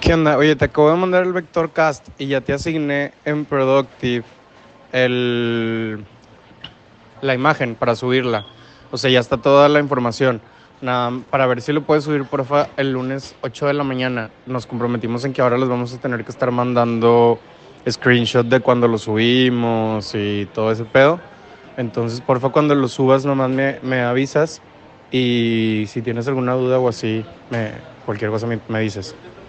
¿Qué onda? Oye, te acabo de mandar el vector cast y ya te asigné en Productive el, la imagen para subirla. O sea, ya está toda la información. Nada, para ver si lo puedes subir, porfa, el lunes 8 de la mañana. Nos comprometimos en que ahora les vamos a tener que estar mandando screenshot de cuando lo subimos y todo ese pedo. Entonces, porfa, cuando lo subas, nomás me, me avisas. Y si tienes alguna duda o así, me, cualquier cosa me, me dices.